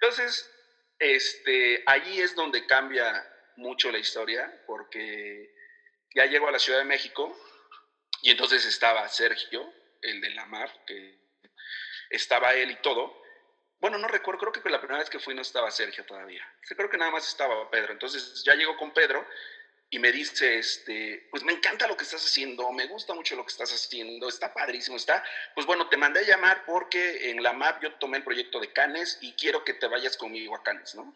Entonces, este, allí es donde cambia mucho la historia, porque ya llego a la Ciudad de México y entonces estaba Sergio, el de la mar, que estaba él y todo. Bueno, no recuerdo, creo que la primera vez que fui no estaba Sergio todavía. Creo que nada más estaba Pedro. Entonces ya llego con Pedro y me dice, este, pues me encanta lo que estás haciendo, me gusta mucho lo que estás haciendo, está padrísimo, está, pues bueno, te mandé a llamar porque en la MAP yo tomé el proyecto de Canes y quiero que te vayas conmigo a Canes, ¿no?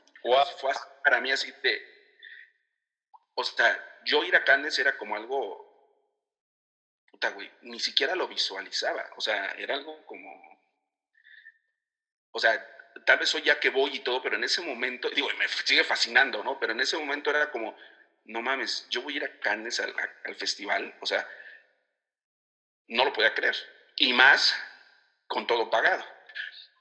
Fue para mí así de, o sea, yo ir a Canes era como algo, puta, güey, ni siquiera lo visualizaba, o sea, era algo como, o sea, tal vez hoy ya que voy y todo, pero en ese momento, digo, me sigue fascinando, ¿no? Pero en ese momento era como, no mames, yo voy a ir a Cannes al, festival, o sea, no lo podía creer. Y más con todo pagado.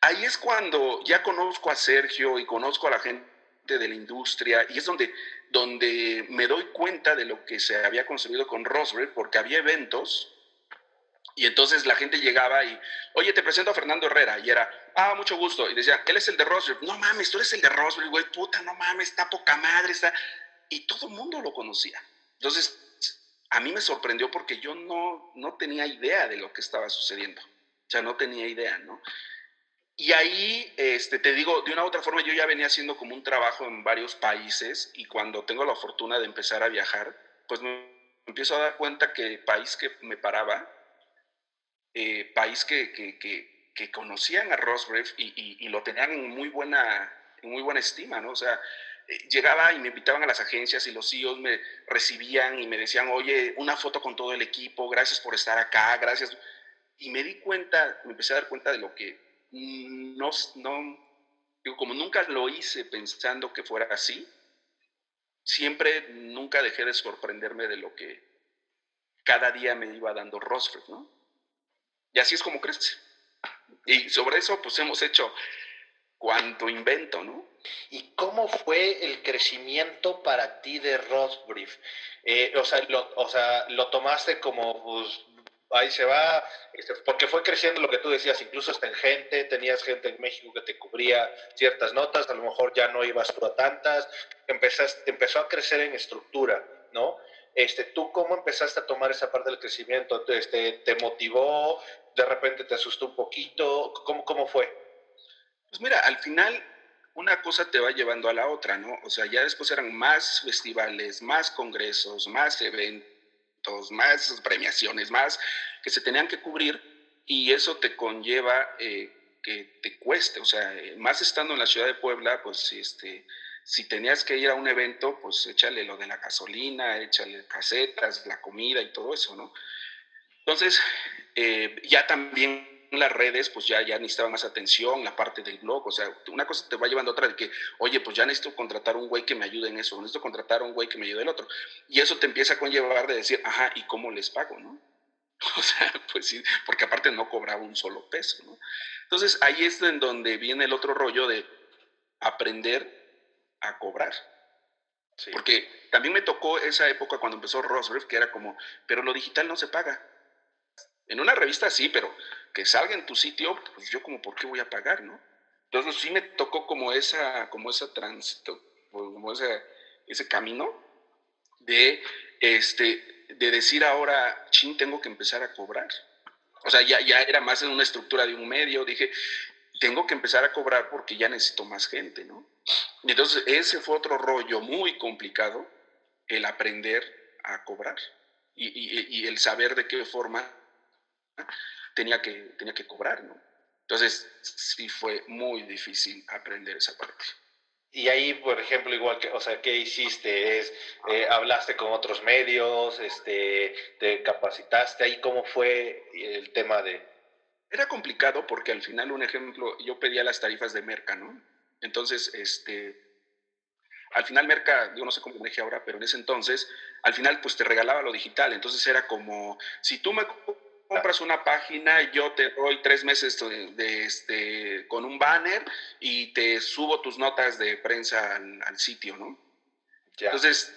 Ahí es cuando ya conozco a Sergio y conozco a la gente de la industria y es donde, donde me doy cuenta de lo que se había construido con Roswell, porque había eventos y entonces la gente llegaba y, oye, te presento a Fernando Herrera. Y era, ah, mucho gusto. Y decía, él es el de Roswell. No mames, tú eres el de Roswell, güey, puta, no mames, está poca madre, está y todo el mundo lo conocía. Entonces, a mí me sorprendió porque yo no, no tenía idea de lo que estaba sucediendo. O sea, no tenía idea, ¿no? Y ahí, este, te digo, de una u otra forma, yo ya venía haciendo como un trabajo en varios países y cuando tengo la fortuna de empezar a viajar, pues me empiezo a dar cuenta que el país que me paraba, eh, país que, que, que, que, conocían a Rosgrave y, y, y, lo tenían en muy buena, en muy buena estima, ¿no? O sea, llegaba y me invitaban a las agencias y los CEOs me recibían y me decían, oye, una foto con todo el equipo, gracias por estar acá, gracias. Y me di cuenta, me empecé a dar cuenta de lo que no, no digo, como nunca lo hice pensando que fuera así, siempre nunca dejé de sorprenderme de lo que cada día me iba dando Rosford, ¿no? Y así es como crece. Y sobre eso, pues hemos hecho cuánto invento, ¿no? ¿Y cómo fue el crecimiento para ti de Rosbrief? Eh, o, sea, lo, o sea, lo tomaste como, pues, ahí se va, este, porque fue creciendo lo que tú decías, incluso hasta en gente, tenías gente en México que te cubría ciertas notas, a lo mejor ya no ibas tú a tantas, empezaste, empezó a crecer en estructura, ¿no? Este, ¿Tú cómo empezaste a tomar esa parte del crecimiento? Este, ¿Te motivó? ¿De repente te asustó un poquito? ¿Cómo, cómo fue? Pues mira, al final una cosa te va llevando a la otra, ¿no? O sea, ya después eran más festivales, más congresos, más eventos, más premiaciones, más que se tenían que cubrir y eso te conlleva eh, que te cueste, o sea, eh, más estando en la ciudad de Puebla, pues este, si tenías que ir a un evento, pues échale lo de la gasolina, échale casetas, la comida y todo eso, ¿no? Entonces, eh, ya también las redes, pues ya, ya necesitaba más atención, la parte del blog, o sea, una cosa te va llevando a otra de que, oye, pues ya necesito contratar un güey que me ayude en eso, necesito contratar un güey que me ayude en el otro. Y eso te empieza a conllevar de decir, ajá, ¿y cómo les pago, no? O sea, pues sí, porque aparte no cobraba un solo peso, ¿no? Entonces ahí es en donde viene el otro rollo de aprender a cobrar. Porque también me tocó esa época cuando empezó Rosberg, que era como, pero lo digital no se paga. En una revista sí, pero que salga en tu sitio, pues yo como, ¿por qué voy a pagar, no? Entonces sí me tocó como esa, como esa tránsito, como ese, camino de, este, de decir ahora, chin, tengo que empezar a cobrar. O sea, ya, ya era más en una estructura de un medio, dije, tengo que empezar a cobrar porque ya necesito más gente, ¿no? Entonces ese fue otro rollo muy complicado, el aprender a cobrar y, y el saber de qué forma tenía que, tenía que cobrar, ¿no? Entonces, sí fue muy difícil aprender esa parte. Y ahí, por ejemplo, igual que, o sea, ¿qué hiciste? Es, eh, ¿Hablaste con otros medios? Este, ¿Te capacitaste? ¿Ahí cómo fue el tema de...? Era complicado porque al final, un ejemplo, yo pedía las tarifas de Merca, ¿no? Entonces, este, al final Merca, yo no sé cómo maneje ahora, pero en ese entonces, al final, pues te regalaba lo digital. Entonces era como, si tú me compras una página, yo te doy tres meses de, este, con un banner y te subo tus notas de prensa al, sitio, ¿no? Entonces,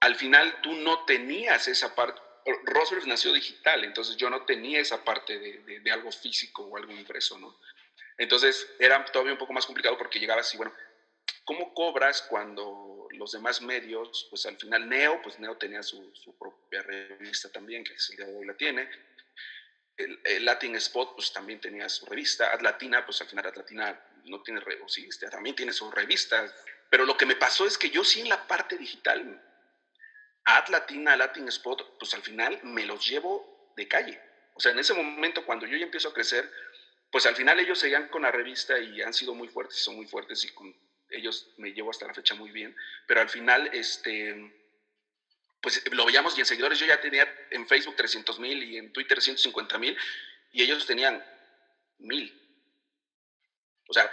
al final tú no tenías esa parte. Rosberg nació digital, entonces yo no tenía esa parte de, de, algo físico o algo impreso, ¿no? Entonces era todavía un poco más complicado porque llegaba así, bueno, ¿cómo cobras cuando los demás medios, pues al final Neo, pues Neo tenía su, su propia revista también, que es el día de hoy la tiene, el, Latin Spot pues también tenía su revista, Atlatina, pues al final Atlatina no tiene, o sí, este, también tiene su revista, pero lo que me pasó es que yo sí en la parte digital Ad Latina, Latin Spot, pues al final me los llevo de calle. O sea, en ese momento, cuando yo ya empiezo a crecer, pues al final ellos seguían con la revista y han sido muy fuertes, son muy fuertes y con ellos me llevo hasta la fecha muy bien, pero al final, este, pues lo veíamos y en seguidores yo ya tenía en Facebook 300 mil y en Twitter 150 mil y ellos tenían mil. O sea,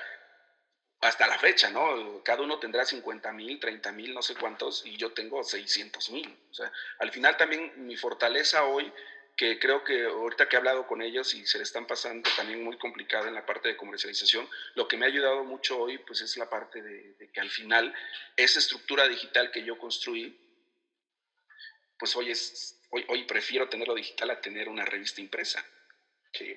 hasta la fecha, ¿no? Cada uno tendrá 50 mil, 30 mil, no sé cuántos, y yo tengo 600 mil. O sea, al final también mi fortaleza hoy, que creo que ahorita que he hablado con ellos y se le están pasando también muy complicada en la parte de comercialización, lo que me ha ayudado mucho hoy, pues es la parte de, que al final esa estructura digital que yo construí, pues hoy, es, hoy, hoy prefiero tenerlo digital a tener una revista impresa. Sí.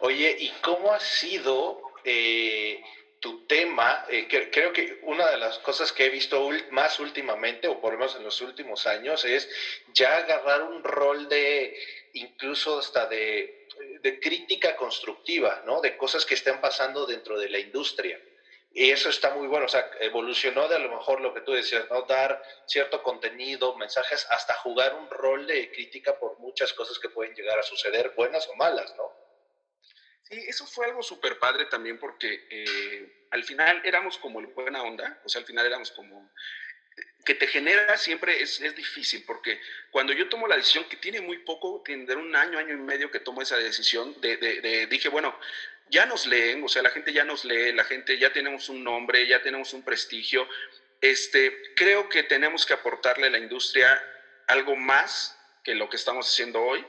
Oye, ¿y cómo ha sido... Eh tu tema, eh, creo que una de las cosas que he visto más últimamente, o por lo menos en los últimos años, es ya agarrar un rol de, incluso hasta de, de crítica constructiva, ¿no? De cosas que están pasando dentro de la industria. Y eso está muy bueno, o sea, evolucionó de a lo mejor lo que tú decías, ¿no? Dar cierto contenido, mensajes, hasta jugar un rol de crítica por muchas cosas que pueden llegar a suceder, buenas o malas, ¿no? Sí, eso fue algo súper padre también porque eh, al final éramos como el buena onda, o sea, al final éramos como que te genera siempre es, es, difícil, porque cuando yo tomo la decisión, que tiene muy poco, tendrá un año, año y medio que tomo esa decisión, de, de, dije, bueno, ya nos leen, o sea, la gente ya nos lee, la gente ya tenemos un nombre, ya tenemos un prestigio, este, creo que tenemos que aportarle a la industria algo más que lo que estamos haciendo hoy,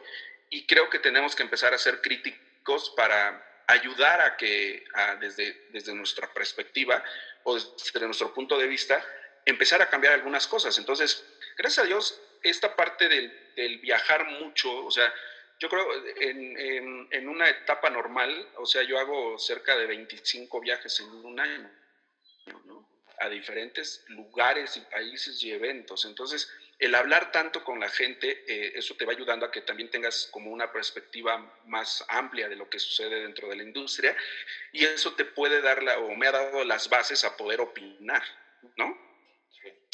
y creo que tenemos que empezar a ser críticos para ayudar a que, desde, desde nuestra perspectiva o desde nuestro punto de vista, empezar a cambiar algunas cosas. Entonces, gracias a Dios, esta parte del, viajar mucho, o sea, yo creo en, en, una etapa normal, o sea, yo hago cerca de 25 viajes en un año, ¿no? a diferentes lugares y países y eventos. Entonces, el hablar tanto con la gente, eh, eso te va ayudando a que también tengas como una perspectiva más amplia de lo que sucede dentro de la industria y eso te puede dar la, o me ha dado las bases a poder opinar, ¿no?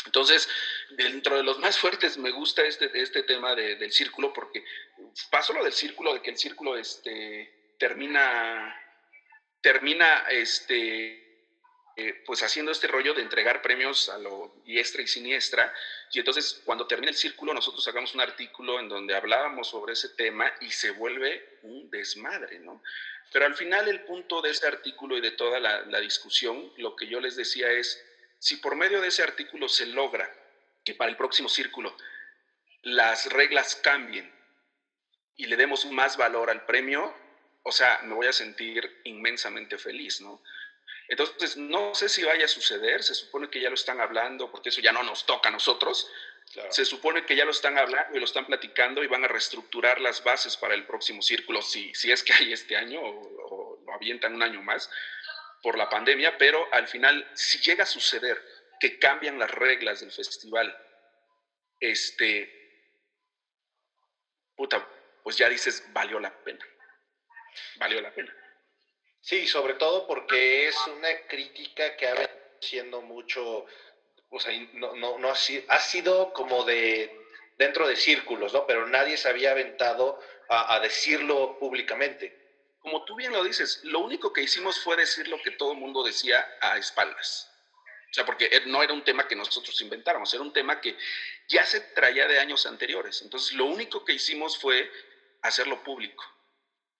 Entonces, dentro de los más fuertes me gusta este, este tema del círculo porque paso lo del círculo, de que el círculo este, termina, termina este, eh, pues haciendo este rollo de entregar premios a lo diestra y siniestra. Y entonces cuando termina el círculo nosotros sacamos un artículo en donde hablábamos sobre ese tema y se vuelve un desmadre, ¿no? Pero al final el punto de ese artículo y de toda la discusión, lo que yo les decía es, si por medio de ese artículo se logra que para el próximo círculo las reglas cambien y le demos más valor al premio, o sea, me voy a sentir inmensamente feliz, ¿no? Entonces, no sé si vaya a suceder, se supone que ya lo están hablando, porque eso ya no nos toca a nosotros. Se supone que ya lo están hablando y lo están platicando y van a reestructurar las bases para el próximo círculo, si, si es que hay este año o, lo avientan un año más por la pandemia, pero al final, si llega a suceder que cambian las reglas del festival, este, puta, pues ya dices, valió la pena, valió la pena. Sí, sobre todo porque es una crítica que ha venido siendo mucho, o sea, no, no, no ha, sido, ha sido como de dentro de círculos, ¿no? Pero nadie se había aventado a, a, decirlo públicamente. Como tú bien lo dices, lo único que hicimos fue decir lo que todo el mundo decía a espaldas. O sea, porque no era un tema que nosotros inventáramos, era un tema que ya se traía de años anteriores. Entonces, lo único que hicimos fue hacerlo público.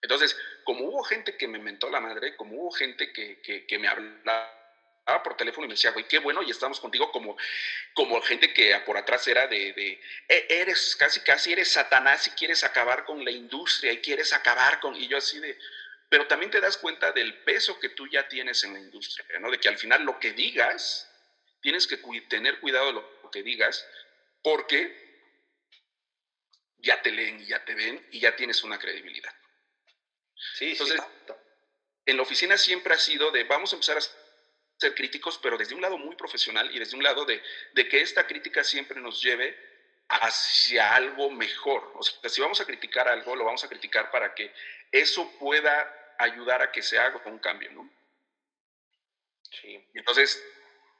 Entonces, como hubo gente que me mentó la madre, como hubo gente que, que, me hablaba por teléfono y me decía, güey, qué bueno, y estamos contigo como, como gente que por atrás era de, de, e, eres casi, casi eres Satanás y quieres acabar con la industria y quieres acabar con, y yo así de, pero también te das cuenta del peso que tú ya tienes en la industria, ¿no? De que al final lo que digas, tienes que tener cuidado de lo que digas, porque ya te leen y ya te ven y ya tienes una credibilidad. Sí, Entonces, en la oficina siempre ha sido de vamos a empezar a ser críticos, pero desde un lado muy profesional y desde un lado de, de que esta crítica siempre nos lleve hacia algo mejor. O sea, si vamos a criticar algo, lo vamos a criticar para que eso pueda ayudar a que se haga un cambio, ¿no? Sí. entonces,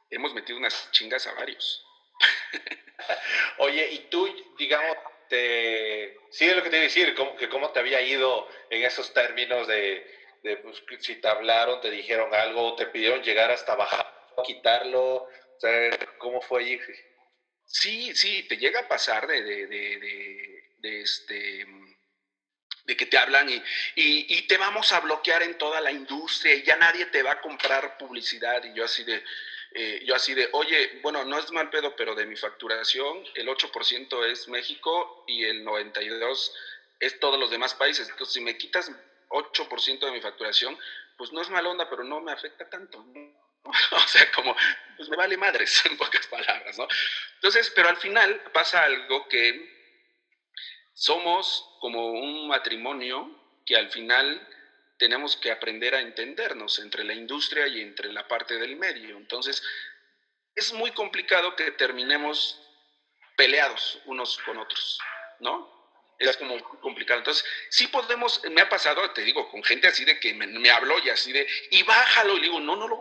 hemos metido unas chingas a varios. Oye, y tú, digamos, te... sí es lo que te iba a decir, ¿cómo, que cómo te había ido en esos términos de, de pues, si te hablaron, te dijeron algo, te pidieron llegar hasta bajar, quitarlo, o sea, ¿cómo fue allí? Sí, sí, te llega a pasar de, de, de, este de que te hablan y, y, te vamos a bloquear en toda la industria y ya nadie te va a comprar publicidad y yo así de, eh, yo así de, oye, bueno, no es mal pedo, pero de mi facturación el 8% es México y el 92% es todos los demás países. Entonces, si me quitas 8% de mi facturación, pues no es mal onda, pero no me afecta tanto. o sea, como, pues me vale madres, en pocas palabras, ¿no? Entonces, pero al final pasa algo que somos como un matrimonio que al final tenemos que aprender a entendernos entre la industria y entre la parte del medio. Entonces, es muy complicado que terminemos peleados unos con otros, ¿no? Es como complicado. Entonces, sí podemos, me ha pasado, te digo, con gente así de que me, habló y así de, y bájalo, y le digo, no, no lo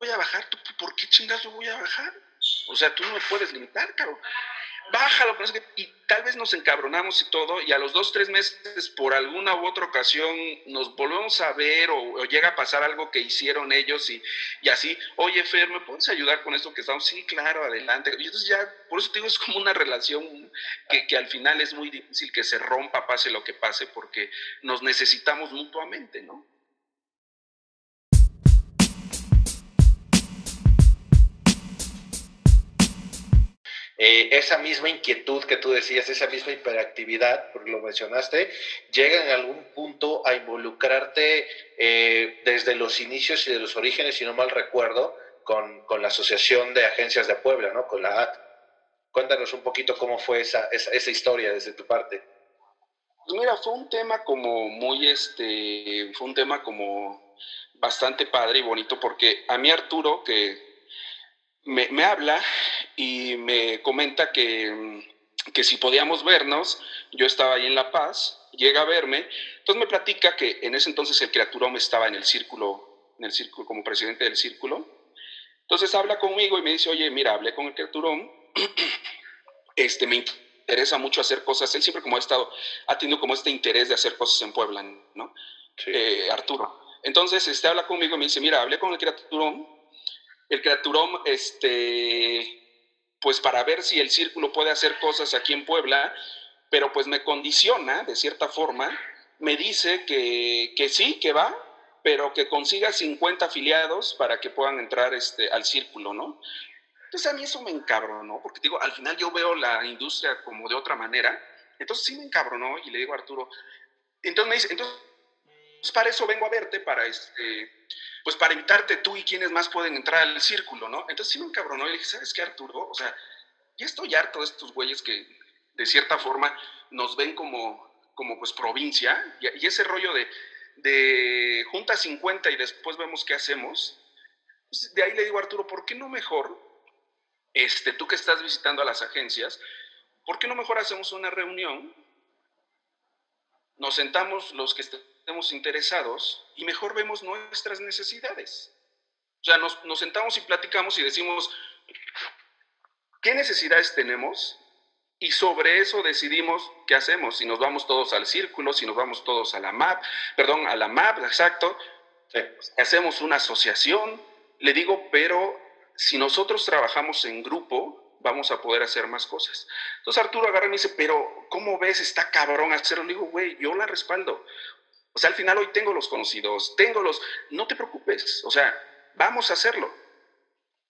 voy a bajar, ¿por qué chingas lo voy a bajar? O sea, tú no me puedes limitar, cabrón bájalo, y tal vez nos encabronamos y todo, y a los dos, tres meses, por alguna u otra ocasión, nos volvemos a ver o, llega a pasar algo que hicieron ellos y, y, así, oye, Fer, ¿me puedes ayudar con esto que estamos? Sí, claro, adelante. Y entonces ya, por eso te digo, es como una relación que, que al final es muy difícil que se rompa, pase lo que pase, porque nos necesitamos mutuamente, ¿no? Eh, esa misma inquietud que tú decías, esa misma hiperactividad, porque lo mencionaste, llega en algún punto a involucrarte eh, desde los inicios y de los orígenes, si no mal recuerdo, con, con, la Asociación de Agencias de Puebla, ¿no? Con la AT. Cuéntanos un poquito cómo fue esa, esa, esa historia desde tu parte. Pues mira, fue un tema como muy, este, fue un tema como bastante padre y bonito, porque a mí Arturo, que me, habla y me comenta que, que, si podíamos vernos, yo estaba ahí en La Paz, llega a verme, entonces me platica que en ese entonces el Creaturón estaba en el círculo, en el círculo como presidente del círculo, entonces habla conmigo y me dice, oye, mira, hablé con el Creaturón, este, me interesa mucho hacer cosas, él siempre como ha estado, ha tenido como este interés de hacer cosas en Puebla, ¿no? Eh, Arturo. Entonces, este, habla conmigo y me dice, mira, hablé con el Creaturón, el Creaturón, este, pues para ver si el círculo puede hacer cosas aquí en Puebla, pero pues me condiciona, de cierta forma, me dice que, que sí, que va, pero que consiga 50 afiliados para que puedan entrar este, al círculo, ¿no? Entonces a mí eso me encabronó, porque digo, al final yo veo la industria como de otra manera, entonces sí me encabronó y le digo a Arturo, entonces me dice, entonces para eso vengo a verte, para este, pues para invitarte tú y quienes más pueden entrar al círculo, ¿no? Entonces sí me encabronó y le dije, ¿sabes qué, Arturo? O sea, ya estoy harto de estos güeyes que de cierta forma nos ven como, como pues provincia y, ese rollo de, de junta 50 y después vemos qué hacemos. Pues de ahí le digo, Arturo, ¿por qué no mejor, este, tú que estás visitando a las agencias, ¿por qué no mejor hacemos una reunión? Nos sentamos los que estemos interesados y mejor vemos nuestras necesidades. O sea, nos, nos sentamos y platicamos y decimos, ¿qué necesidades tenemos? Y sobre eso decidimos qué hacemos, si nos vamos todos al círculo, si nos vamos todos a la MAP, perdón, a la MAP, exacto, hacemos una asociación, le digo, pero si nosotros trabajamos en grupo, vamos a poder hacer más cosas. Entonces Arturo agarra y me dice, pero ¿cómo ves? Está cabrón hacerlo. Le digo, güey, yo la respaldo. O sea, al final hoy tengo los conocidos, tengo los... No te preocupes, o sea, vamos a hacerlo.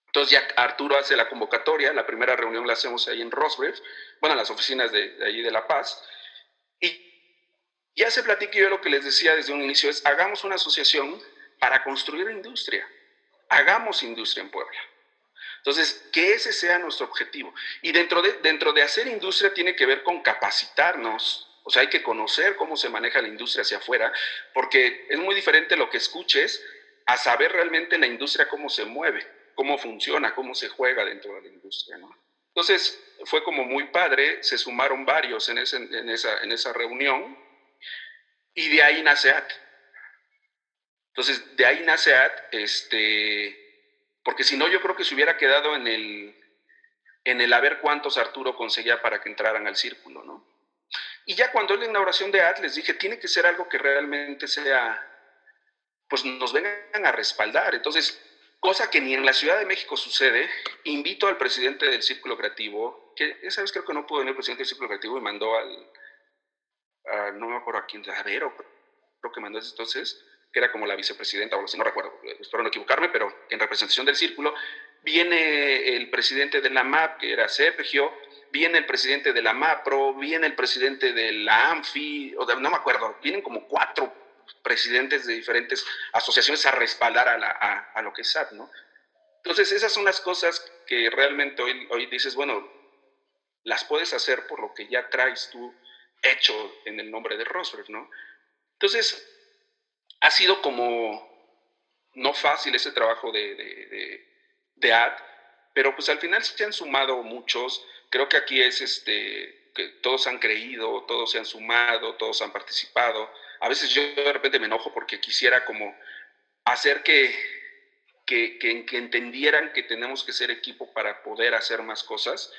Entonces ya Arturo hace la convocatoria, la primera reunión la hacemos ahí en Rosbrev, bueno, en las oficinas de, de allí de La Paz, y ya se platica yo lo que les decía desde un inicio, es hagamos una asociación para construir industria, hagamos industria en Puebla. Entonces, que ese sea nuestro objetivo. Y dentro de, dentro de hacer industria tiene que ver con capacitarnos, o sea, hay que conocer cómo se maneja la industria hacia afuera, porque es muy diferente lo que escuches a saber realmente la industria cómo se mueve, cómo funciona, cómo se juega dentro de la industria, ¿no? Entonces, fue como muy padre, se sumaron varios en, esa reunión y de ahí nace AT. Entonces, de ahí nace AT, este, porque si no, yo creo que se hubiera quedado en el, en el a ver cuántos Arturo conseguía para que entraran al círculo, ¿no? Y ya cuando es la inauguración de AT, les dije, tiene que ser algo que realmente sea, pues nos vengan a respaldar. Entonces, cosa que ni en la Ciudad de México sucede, invito al presidente del Círculo Creativo, que esa vez creo que no pudo venir el presidente del Círculo Creativo y mandó al, no me acuerdo a quién, a Vero, creo que mandó entonces, que era como la vicepresidenta, o lo sé, no recuerdo, espero no equivocarme, pero en representación del Círculo, viene el presidente de la MAP, que era Sergio, viene el presidente de la MAPRO, viene el presidente de la ANFI, o no me acuerdo, vienen como cuatro presidentes de diferentes asociaciones a respaldar a, lo que es SAT, ¿no? Entonces, esas son las cosas que realmente hoy, hoy dices, bueno, las puedes hacer por lo que ya traes tú hecho en el nombre de Rosberg, ¿no? Entonces, ha sido como no fácil ese trabajo de, de, de, AD, pero pues al final se han sumado muchos. Creo que aquí es este, que todos han creído, todos se han sumado, todos han participado a veces yo de repente me enojo porque quisiera como hacer que, que, que, entendieran que tenemos que ser equipo para poder hacer más cosas.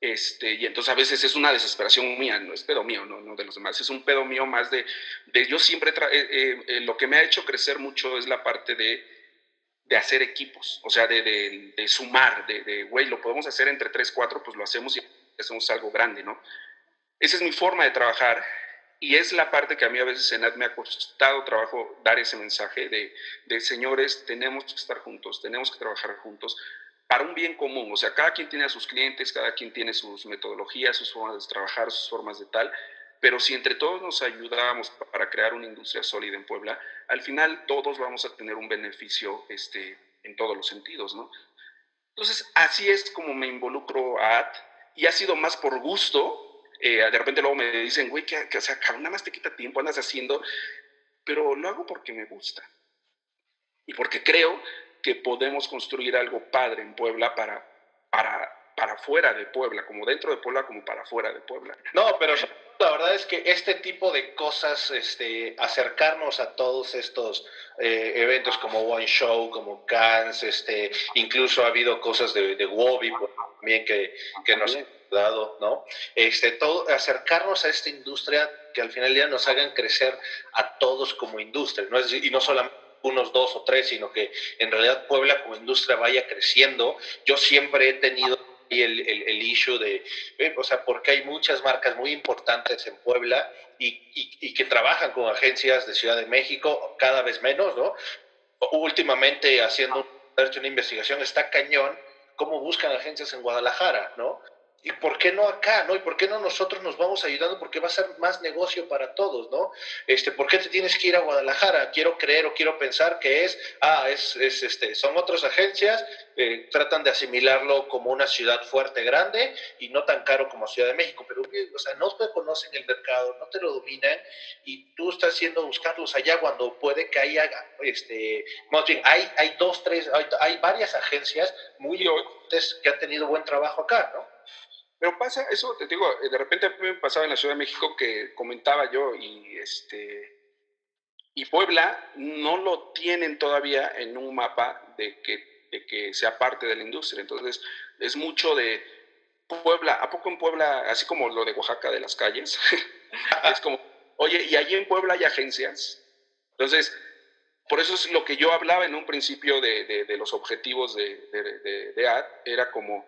Este, y entonces a veces es una desesperación mía, no es pedo mío, no, no de los demás, es un pedo mío más de, de yo siempre, eh, eh, eh, lo que me ha hecho crecer mucho es la parte de, de hacer equipos, o sea, de, de, sumar, de, güey, lo podemos hacer entre tres, cuatro, pues lo hacemos y hacemos algo grande, ¿no? Esa es mi forma de trabajar y es la parte que a mí a veces en AD me ha costado trabajo dar ese mensaje de, de, señores, tenemos que estar juntos, tenemos que trabajar juntos para un bien común. O sea, cada quien tiene a sus clientes, cada quien tiene sus metodologías, sus formas de trabajar, sus formas de tal, pero si entre todos nos ayudamos para crear una industria sólida en Puebla, al final todos vamos a tener un beneficio este, en todos los sentidos, ¿no? Entonces, así es como me involucro a AD y ha sido más por gusto eh, de repente luego me dicen, güey, que, que, o sea, nada más te quita tiempo, andas haciendo, pero lo hago porque me gusta. Y porque creo que podemos construir algo padre en Puebla para, para, para fuera de Puebla, como dentro de Puebla, como para fuera de Puebla. No, pero la verdad es que este tipo de cosas, este, acercarnos a todos estos eh, eventos como One Show, como Cannes, este, incluso ha habido cosas de, de Wobby también que, que nos dado, ¿no? Este, todo, acercarnos a esta industria que al final del día nos hagan crecer a todos como industria, ¿no? Es y no solamente unos dos o tres, sino que en realidad Puebla como industria vaya creciendo. Yo siempre he tenido el, el, el issue de, eh, o sea, porque hay muchas marcas muy importantes en Puebla y, y, y, que trabajan con agencias de Ciudad de México, cada vez menos, ¿no? Últimamente haciendo una investigación está cañón cómo buscan agencias en Guadalajara, ¿no? ¿Y por qué no acá, no? ¿Y por qué no nosotros nos vamos ayudando? Porque va a ser más negocio para todos, ¿no? Este, ¿Por qué te tienes que ir a Guadalajara? Quiero creer o quiero pensar que es, ah, es, es este, son otras agencias, eh, tratan de asimilarlo como una ciudad fuerte, grande y no tan caro como Ciudad de México, pero, o sea, no te conocen el mercado, no te lo dominan y tú estás haciendo buscarlos allá cuando puede que haya, este, más bien, hay, hay dos, tres, hay, hay varias agencias muy importantes que han tenido buen trabajo acá, ¿no? Pero pasa, eso te digo, de repente me pasaba en la Ciudad de México que comentaba yo y este y Puebla no lo tienen todavía en un mapa de que, de que sea parte de la industria. Entonces, es mucho de Puebla. ¿A poco en Puebla, así como lo de Oaxaca de las calles? es como, oye, ¿y allí en Puebla hay agencias? Entonces, por eso es lo que yo hablaba en un principio de, de, de los objetivos de, de AD, era como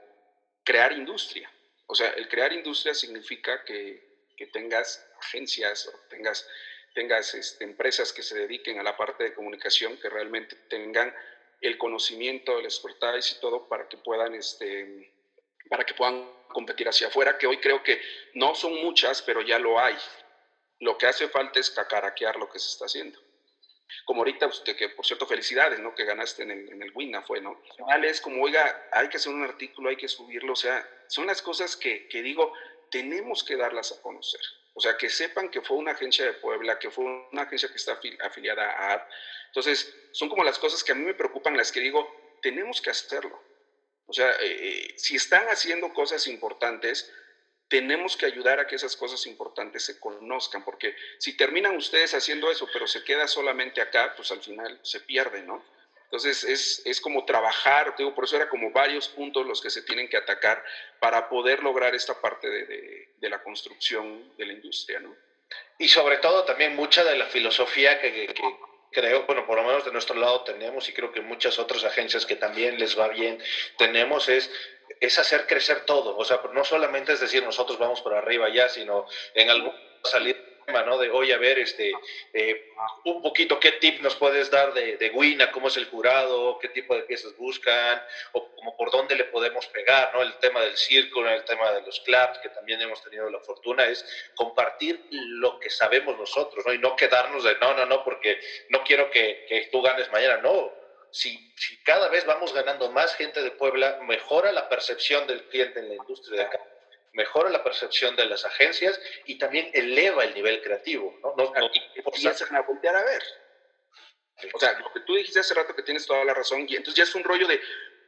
crear industria. O sea, el crear industria significa que, tengas agencias o tengas, tengas este, empresas que se dediquen a la parte de comunicación, que realmente tengan el conocimiento, el expertise y todo para que puedan, este, para que puedan competir hacia afuera, que hoy creo que no son muchas, pero ya lo hay. Lo que hace falta es cacaraquear lo que se está haciendo. Como ahorita usted, que por cierto, felicidades, ¿no? Que ganaste en el, en el WINA, fue, ¿no? Es como, oiga, hay que hacer un artículo, hay que subirlo, o sea, son las cosas que, que digo, tenemos que darlas a conocer. O sea, que sepan que fue una agencia de Puebla, que fue una agencia que está afiliada a AD. Entonces, son como las cosas que a mí me preocupan, las que digo, tenemos que hacerlo. O sea, eh, eh, si están haciendo cosas importantes, tenemos que ayudar a que esas cosas importantes se conozcan, porque si terminan ustedes haciendo eso, pero se queda solamente acá, pues al final se pierde, ¿no? Entonces es, es como trabajar, digo, por eso era como varios puntos los que se tienen que atacar para poder lograr esta parte de, de, la construcción de la industria, ¿no? Y sobre todo también mucha de la filosofía que, que, creo, bueno, por lo menos de nuestro lado tenemos y creo que muchas otras agencias que también les va bien tenemos es es hacer crecer todo, o sea, no solamente es decir nosotros vamos por arriba ya, sino en algún salir ¿no? De, hoy a ver, este, eh, un poquito, ¿qué tip nos puedes dar de, de Wina? ¿Cómo es el jurado? ¿Qué tipo de piezas buscan? O como por dónde le podemos pegar, ¿no? El tema del círculo, el tema de los claps, que también hemos tenido la fortuna, es compartir lo que sabemos nosotros, ¿no? Y no quedarnos de, no, no, no, porque no quiero que, que tú ganes mañana, no. Si, si cada vez vamos ganando más gente de Puebla, mejora la percepción del cliente en la industria de acá mejora la percepción de las agencias y también eleva el nivel creativo. ¿no? no, no empiezan a voltear a ver. O sea, lo que tú dijiste hace rato que tienes toda la razón, y entonces ya es un rollo de,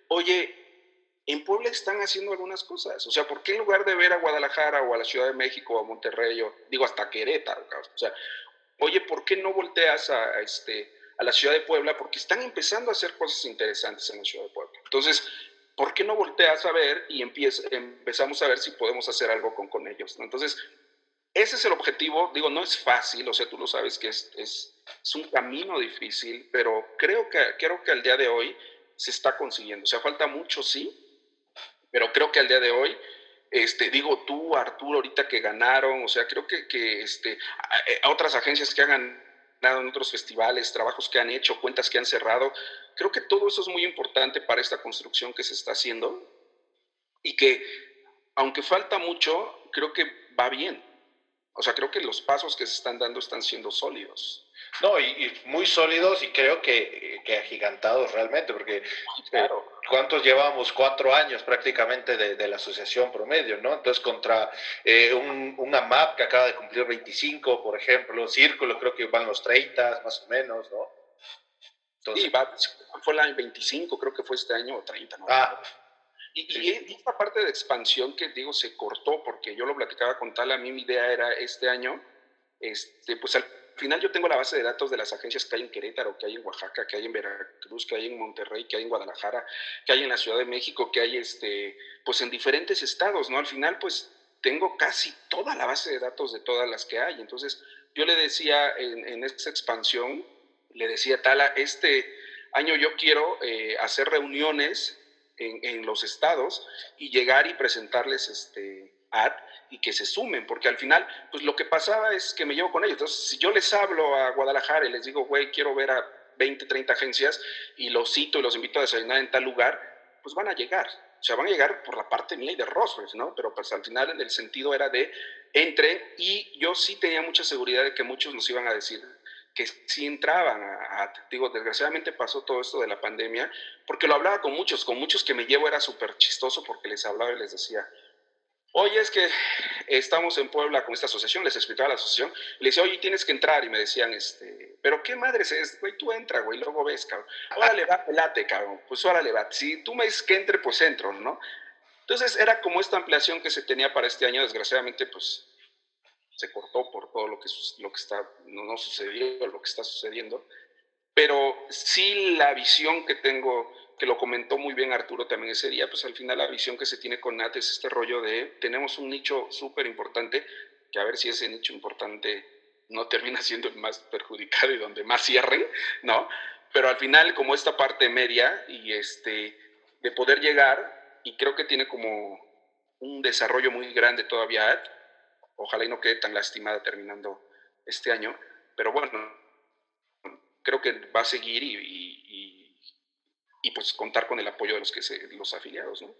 oye, en Puebla están haciendo algunas cosas. O sea, ¿por qué en lugar de ver a Guadalajara o a la Ciudad de México o a Monterrey, o, digo hasta Querétaro, o sea, oye, ¿por qué no volteas a, este, a la Ciudad de Puebla? Porque están empezando a hacer cosas interesantes en la Ciudad de Puebla. Entonces, ¿por qué no volteas a ver y empezamos a ver si podemos hacer algo con, con ellos? Entonces, ese es el objetivo. Digo, no es fácil, o sea, tú lo sabes que es, es, es, un camino difícil, pero creo que, creo que al día de hoy se está consiguiendo. O sea, falta mucho, sí, pero creo que al día de hoy, este, digo tú, Arturo, ahorita que ganaron, o sea, creo que, que este, a, otras agencias que hagan en otros festivales, trabajos que han hecho, cuentas que han cerrado. Creo que todo eso es muy importante para esta construcción que se está haciendo y que, aunque falta mucho, creo que va bien. O sea, creo que los pasos que se están dando están siendo sólidos. No, y, muy sólidos y creo que, que agigantados realmente, porque claro. ¿cuántos llevamos? Cuatro años prácticamente de, la asociación promedio, ¿no? Entonces, contra eh, un, una MAP que acaba de cumplir 25, por ejemplo, Círculo creo que van los 30, más o menos, ¿no? Entonces, sí, va, fue el año 25, creo que fue este año, o 30, ¿no? Ah, y, y, esta parte de expansión que digo se cortó porque yo lo platicaba con tal, a mí mi idea era este año, este, pues al final yo tengo la base de datos de las agencias que hay en Querétaro, que hay en Oaxaca, que hay en Veracruz, que hay en Monterrey, que hay en Guadalajara, que hay en la Ciudad de México, que hay este, pues en diferentes estados, ¿no? Al final, pues tengo casi toda la base de datos de todas las que hay. Entonces, yo le decía en, en esta expansión, le decía Tala, este año yo quiero eh, hacer reuniones en, en, los estados y llegar y presentarles este, ad y que se sumen, porque al final, pues lo que pasaba es que me llevo con ellos. Entonces, si yo les hablo a Guadalajara y les digo, güey, quiero ver a 20, 30 agencias y los cito y los invito a desayunar en tal lugar, pues van a llegar. O sea, van a llegar por la parte mía y de Roswell, ¿no? Pero pues al final el sentido era de entre y yo sí tenía mucha seguridad de que muchos nos iban a decir que sí entraban a, a, digo, desgraciadamente pasó todo esto de la pandemia, porque lo hablaba con muchos, con muchos que me llevo era súper chistoso porque les hablaba y les decía, Oye, es que estamos en Puebla con esta asociación, les explicaba la asociación, le decía, oye, tienes que entrar, y me decían, este, pero qué madre es, güey, tú entra, güey, luego ves, cabrón, órale, va, pelate, cabrón, pues órale, va, si tú me dices que entre, pues entro, ¿no? Entonces era como esta ampliación que se tenía para este año, desgraciadamente, pues se cortó por todo lo que, lo que está, no, no sucedió, lo que está sucediendo, pero sí la visión que tengo que lo comentó muy bien Arturo también ese día, pues al final la visión que se tiene con NAT es este rollo de tenemos un nicho súper importante, que a ver si ese nicho importante no termina siendo el más perjudicado y donde más cierren, ¿no? Pero al final, como esta parte media y este, de poder llegar, y creo que tiene como un desarrollo muy grande todavía, ojalá y no quede tan lastimada terminando este año, pero bueno, creo que va a seguir y, y y pues contar con el apoyo de los, que se, los afiliados, ¿no?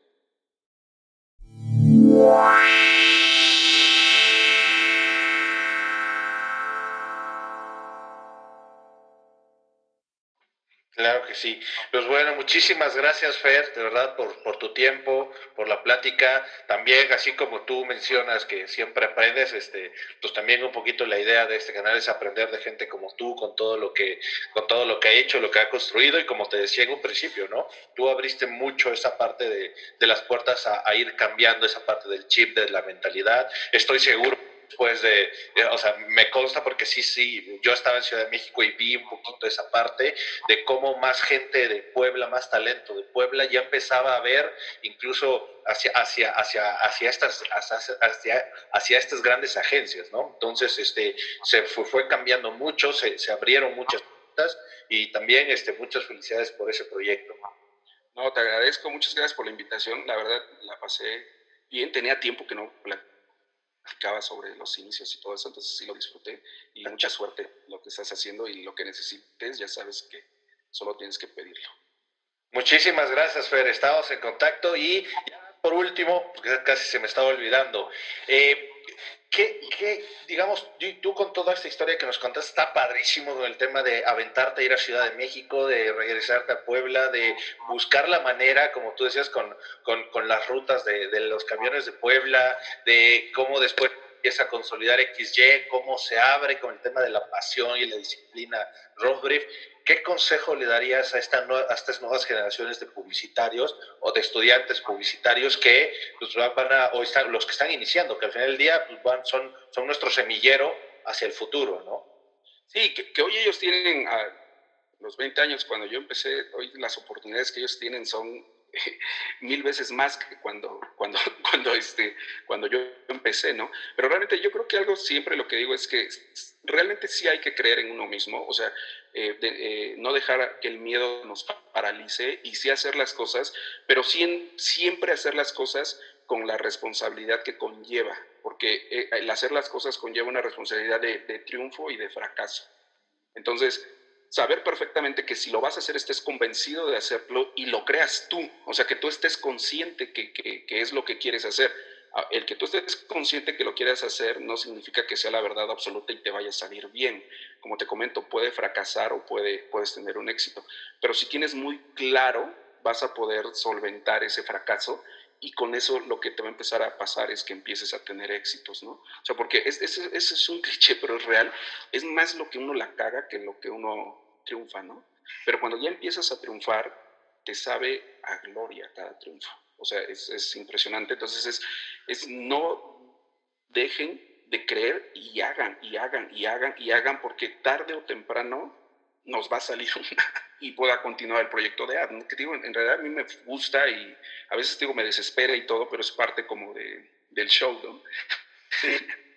Claro que sí. Pues bueno, muchísimas gracias, Fer, de verdad, por, por tu tiempo, por la plática. También, así como tú mencionas que siempre aprendes, este, pues también un poquito la idea de este canal es aprender de gente como tú, con todo lo que, con todo lo que ha hecho, lo que ha construido, y como te decía en un principio, ¿no? Tú abriste mucho esa parte de, de las puertas a, a ir cambiando esa parte del chip, de la mentalidad. Estoy seguro después de, o sea, me consta porque sí, sí, yo estaba en Ciudad de México y vi un poquito esa parte de cómo más gente de Puebla, más talento de Puebla ya empezaba a ver incluso hacia, hacia, hacia, hacia, estas, hacia, hacia estas grandes agencias, ¿no? Entonces, este, se fue, fue cambiando mucho, se, se abrieron muchas puertas y también este, muchas felicidades por ese proyecto. No, te agradezco, muchas gracias por la invitación, la verdad la pasé bien, tenía tiempo que no platicaba sobre los inicios y todo eso, entonces sí lo disfruté y mucha suerte lo que estás haciendo y lo que necesites, ya sabes que solo tienes que pedirlo. Muchísimas gracias, Fer, estamos en contacto y ya por último, casi se me estaba olvidando, eh, ¿Qué, qué, digamos, tú con toda esta historia que nos contaste, está padrísimo con el tema de aventarte a ir a Ciudad de México, de regresarte a Puebla, de buscar la manera, como tú decías, con, con, con las rutas de, de, los camiones de Puebla, de cómo después empieza a consolidar XY, cómo se abre con el tema de la pasión y la disciplina Roadbrief. ¿Qué consejo le darías a, esta a estas nuevas generaciones de publicitarios o de estudiantes publicitarios que pues, van a, o están, los que están iniciando, que al final del día pues, van, son, son nuestro semillero hacia el futuro, ¿no? Sí, que, que hoy ellos tienen a los 20 años, cuando yo empecé, hoy las oportunidades que ellos tienen son mil veces más que cuando, cuando, cuando, este, cuando yo empecé, ¿no? Pero realmente yo creo que algo siempre lo que digo es que realmente sí hay que creer en uno mismo, o sea, eh, eh, no dejar que el miedo nos paralice y sí hacer las cosas, pero siempre hacer las cosas con la responsabilidad que conlleva, porque eh, el hacer las cosas conlleva una responsabilidad de, triunfo y de fracaso. Entonces, saber perfectamente que si lo vas a hacer estés convencido de hacerlo y lo creas tú, o sea, que tú estés consciente que, es lo que quieres hacer. Ah, el que tú estés consciente que lo quieres hacer no significa que sea la verdad absoluta y te vaya a salir bien. Como te comento, puede fracasar o puede, puedes tener un éxito, pero si tienes muy claro, vas a poder solventar ese fracaso y con eso lo que te va a empezar a pasar es que empieces a tener éxitos, ¿no? O sea, porque ese es, un cliché, pero es real. Es más lo que uno la caga que lo que uno triunfa, ¿no? Pero cuando ya empiezas a triunfar, te sabe a gloria cada triunfo. O sea, es, es impresionante. Entonces, es, es no dejen de creer y hagan, y hagan, y hagan, y hagan, porque tarde o temprano nos va a salir una y pueda continuar el proyecto de ad. Que digo, en realidad a mí me gusta y a veces digo me desespera y todo, pero es parte como de, del show, ¿no?